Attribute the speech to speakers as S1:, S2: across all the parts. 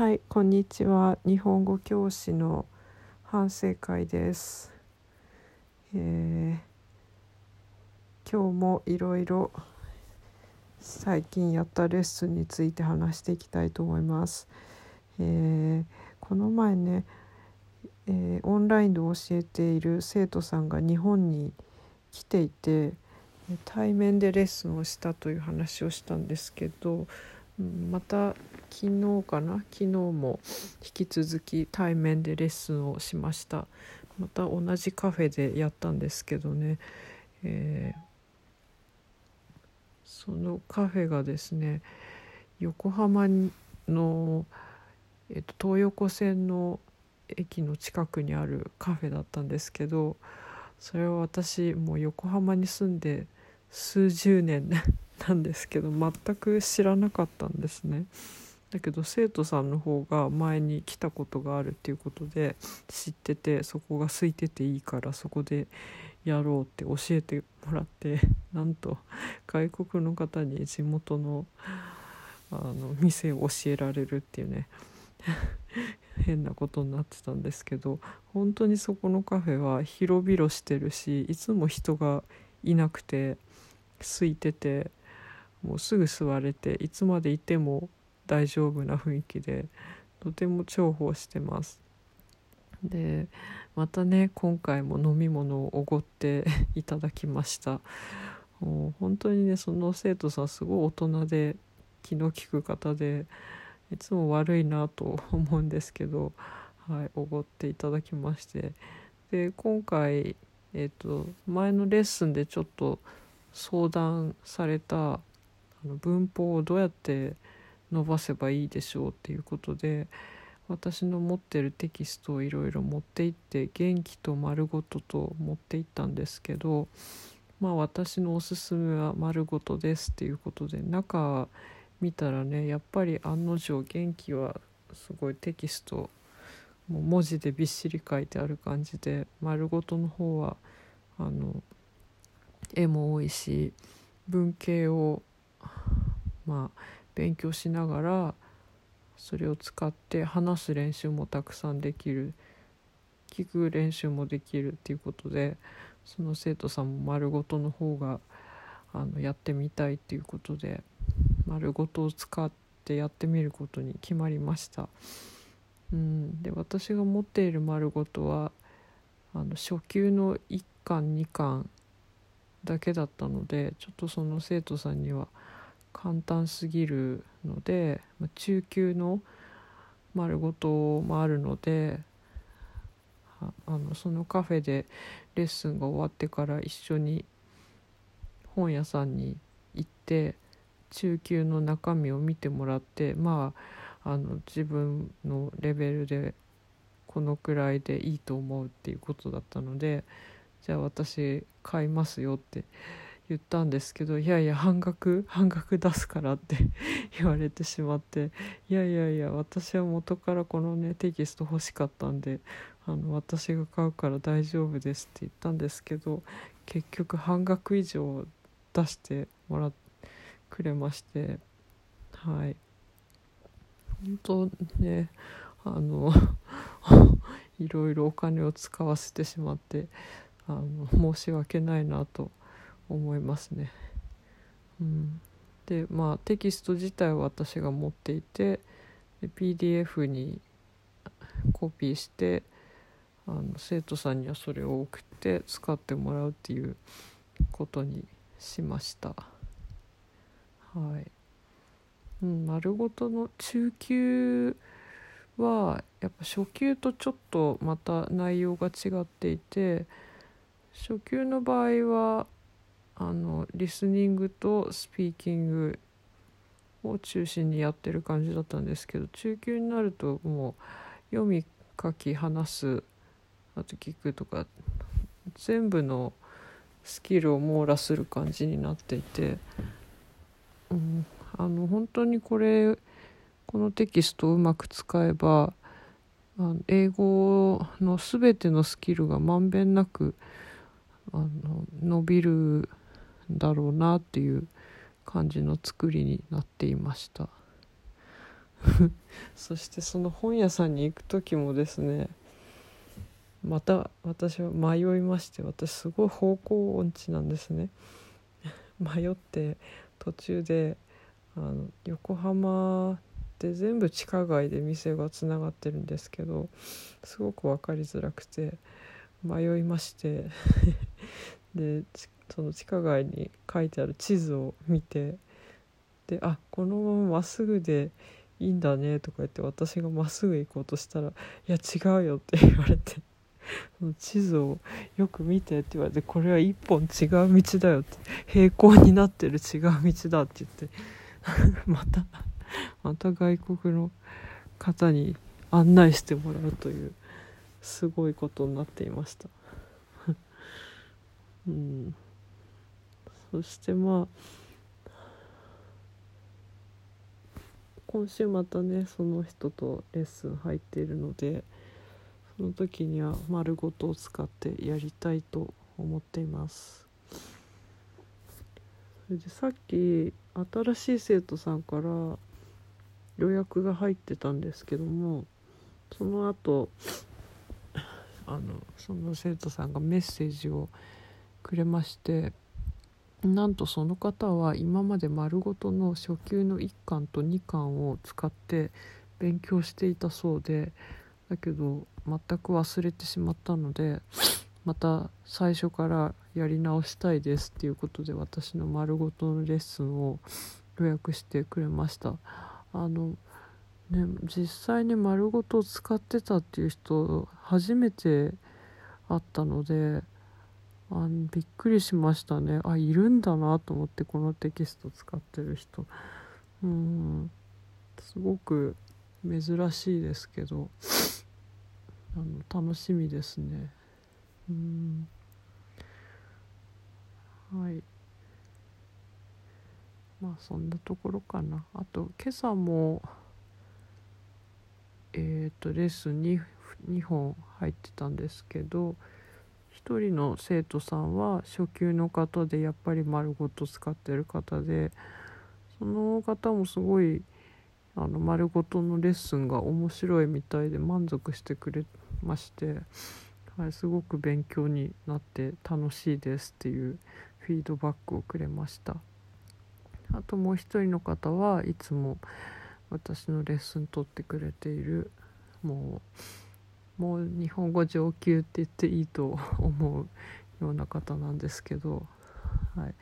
S1: はい、こんにちは。日本語教師の反省会です。えー今日もいろいろ最近やったレッスンについて話していきたいと思います。えーこの前ね、えーオンラインで教えている生徒さんが日本に来ていて対面でレッスンをしたという話をしたんですけどまた昨日かな？昨日も引き続き対面でレッスンをしました。また同じカフェでやったんですけどね、えーそのカフェがですね横浜の、えっと東横線の駅の近くにあるカフェだったんですけどそれは私もう横浜に住んで数十年なんですけど全く知らなかったんですね。だけど生徒さんの方が前に来たことがあるっていうことで知っててそこが空いてていいからそこでやろうって教えてもらってなんと外国の方に地元のあの店を教えられるっていうね 変なことになってたんですけど本当にそこのカフェは広々してるしいつも人がいなくて空いててもうすぐ座れていつまでいても大丈夫な雰囲気でとても重宝してます。でまたね今回も飲み物をおごっていただきましたもう本当にねその生徒さんすごい大人で気の利く方でいつも悪いなと思うんですけどはいおごっていただきましてで今回えっ、と前のレッスンでちょっと相談されたあの文法をどうやって伸ばせばいいでしょうっていうことで私の持ってるテキストをいろいろ持って行って元気と丸ごとと持って行ったんですけどまあ私のおすすめは丸ごとですっていうことで中見たらねやっぱり案の定元気はすごいテキストもう文字でびっしり書いてある感じで丸ごとの方はあの絵も多いし文系をまあ勉強しながらそれを使って話す練習もたくさんできる聞く練習もできるっていうことでその生徒さんも丸ごとの方があのやってみたいっていうことで丸ごとを使ってやってみることに決まりました。うん、で私が持っている丸ごとはあの初級の1巻2巻だけだったのでちょっとその生徒さんには簡単すぎるので中級の丸ごともあるのであのそのカフェでレッスンが終わってから一緒に本屋さんに行って中級の中身を見てもらってまああの自分のレベルでこのくらいでいいと思うっていうことだったのでじゃあ私買いますよって言ったんですけどいやいや半額半額出すからって 言われてしまっていやいやいや私は元からこのねテキスト欲しかったんであの私が買うから大丈夫ですって言ったんですけど結局半額以上出してもらってくれましてはい。本当ねあの いろいろお金を使わせてしまってあの申し訳ないなと思いますね。うん、でまあテキスト自体は私が持っていて PDF にコピーしてあの生徒さんにはそれを送って使ってもらうっていうことにしました。はいうん、丸ごとの中級はやっぱ初級とちょっとまた内容が違っていて初級の場合はあのリスニングとスピーキングを中心にやってる感じだったんですけど中級になるともう読み書き話すあと聞くとか全部のスキルを網羅する感じになっていて、うん、あの本当にこれこのテキストをうまく使えばあの英語の全てのスキルがまんべんなくあの伸びるだろうなっていう感じの作りになっていました。そしてその本屋さんに行く時もですねまた私は迷いまして私すごい方向音痴なんですね。迷って途中であの横浜って全部地下街で店がつながってるんですけどすごく分かりづらくて迷いまして。でその地下街に書いてある地図を見てであこのまままっすぐでいいんだねとか言って私がまっすぐ行こうとしたら「いや違うよ」って言われてその地図をよく見てって言われてこれは一本違う道だよって平行になってる違う道だって言って またまた外国の方に案内してもらうというすごいことになっていました。うん。そしてまあ今週またねその人とレッスン入っているのでその時には丸ごとを使ってやりたいと思っています。それでさっき新しい生徒さんから予約が入ってたんですけどもその後あのその生徒さんがメッセージをくれましてなんとその方は今まで丸ごとの初級の1巻と2巻を使って勉強していたそうでだけど全く忘れてしまったのでまた最初からやり直したいですっていうことで私の丸ごとのレッスンを予約してくれました。あのね実際に丸ごと使ってたっていう人初めて会ったのであのびっくりしましたね。あいるんだなと思ってこのテキスト使ってる人。うん。すごく珍しいですけど。あの楽しみですね。うん。はい。まあそんなところかな。あと今朝もえっ、ー、とレッスン 2, 2本入ってたんですけど1人の生徒さんは初級の方でやっぱり丸ごと使ってる方でその方もすごいあの丸ごとのレッスンが面白いみたいで満足してくれまして、はい、すごく勉強になって楽しいですっていうフィードバックをくれました。あともう一人の方はいつも私のレッスン取ってくれているもうもう日本語上級って言っていいと思うような方なんですけど、はい、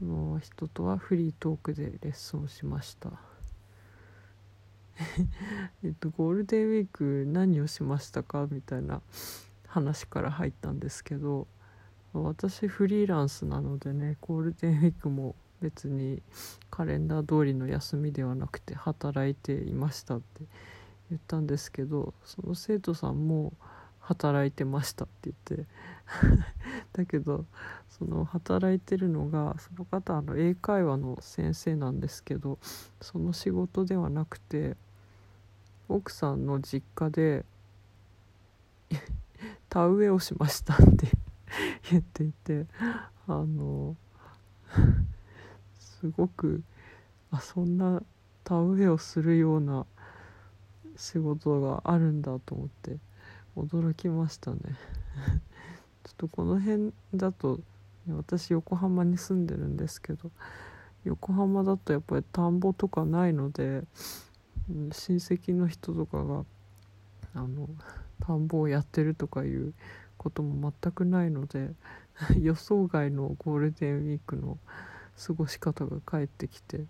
S1: その人とはフリートークでレッスンをしました。えっとゴールデンウィーク何をしましたかみたいな話から入ったんですけど私フリーランスなのでねゴールデンウィークも別にカレンダー通りの休みではなくて働いていましたって言ったんですけどその生徒さんも働いてましたって言って。だけどその働いてるのがその方あの英会話の先生なんですけどその仕事ではなくて奥さんの実家で 田植えをしましたって 言っていてあのすごくあそんな田植えをするような仕事があるんだと思って驚きましたね。ちょっとこの辺だと私横浜に住んでるんですけど横浜だとやっぱり田んぼとかないので親戚の人とかがあの田んぼをやってるとかいうことも全くないので 予想外のゴールデンウィークの過ごし方が返ってきて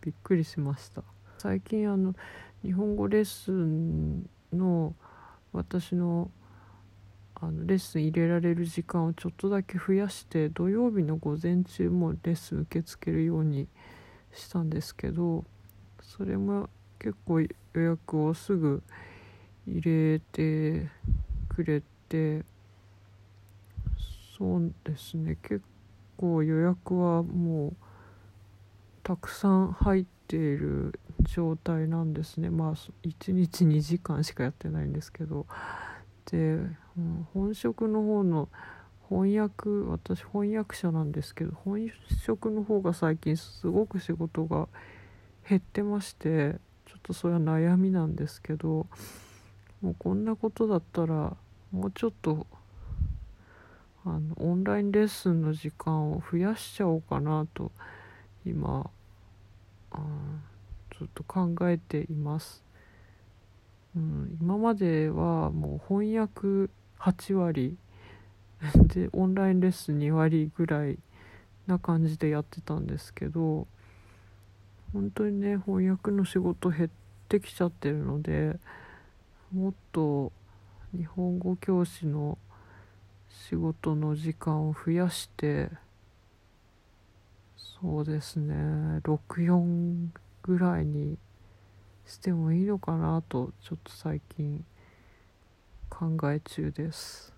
S1: びっくりしました。最近あの日本語レッスンの私のあのレッスン入れられる時間をちょっとだけ増やして土曜日の午前中もレッスン受け付けるようにしたんですけどそれも結構予約をすぐ入れてくれてそうですね。結構予約はもうたくさん入ってている状態なんですね。まあ1日2時間しかやってないんですけど。で、うん、本職の方の翻訳私翻訳者なんですけど本職の方が最近すごく仕事が減ってましてちょっとそれは悩みなんですけどもうこんなことだったらもうちょっとあのオンラインレッスンの時間を増やしちゃおうかなと今あょっと考えています。うん、今まではもう翻訳8割 でオンラインレッスン2割ぐらいな感じでやってたんですけど本当にね翻訳の仕事減ってきちゃってるのでもっと日本語教師の仕事の時間を増やしてそうですね64ぐらいにしてもいいのかなとちょっと最近考え中です。